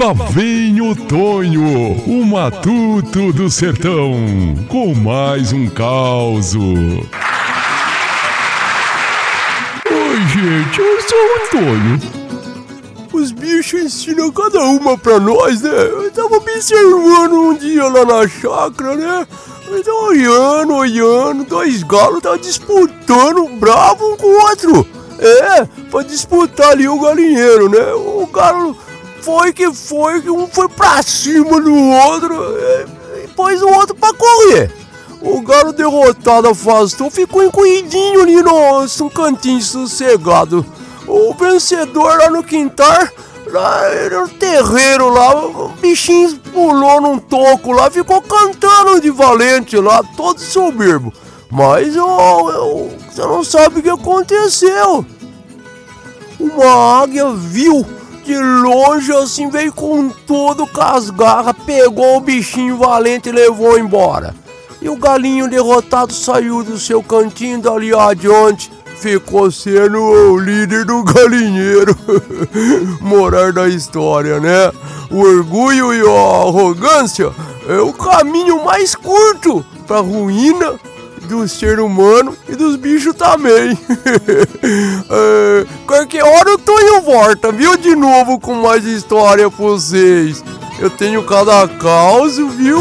Lá vem o Tonho, o matuto do sertão, com mais um caos. Oi, gente, eu sou o Antônio. Os bichos ensinam cada uma pra nós, né? Eu tava observando um dia lá na chácara, né? Eu tava olhando, olhando, dois galos tava disputando bravo um com o outro. É, pra disputar ali o galinheiro, né? O galo foi que foi, que um foi pra cima do outro e pôs o outro pra correr. O galo derrotado afastou, ficou encolhidinho ali no, no cantinho sossegado. O vencedor lá no quintal, lá no terreiro lá, o bichinho pulou num toco lá, ficou cantando de valente lá, todo soberbo. Mas eu, eu, você não sabe o que aconteceu. Uma águia viu de longe assim, veio com todo com as garras, pegou o bichinho valente e levou embora. E o galinho derrotado saiu do seu cantinho dali adiante, ficou sendo o líder do galinheiro. Morar da história, né? O orgulho e a arrogância é o caminho mais curto para ruína do ser humano e dos bichos também. é, qualquer hora o Tonho volta, viu? De novo com mais história pra vocês. Eu tenho cada caos, viu?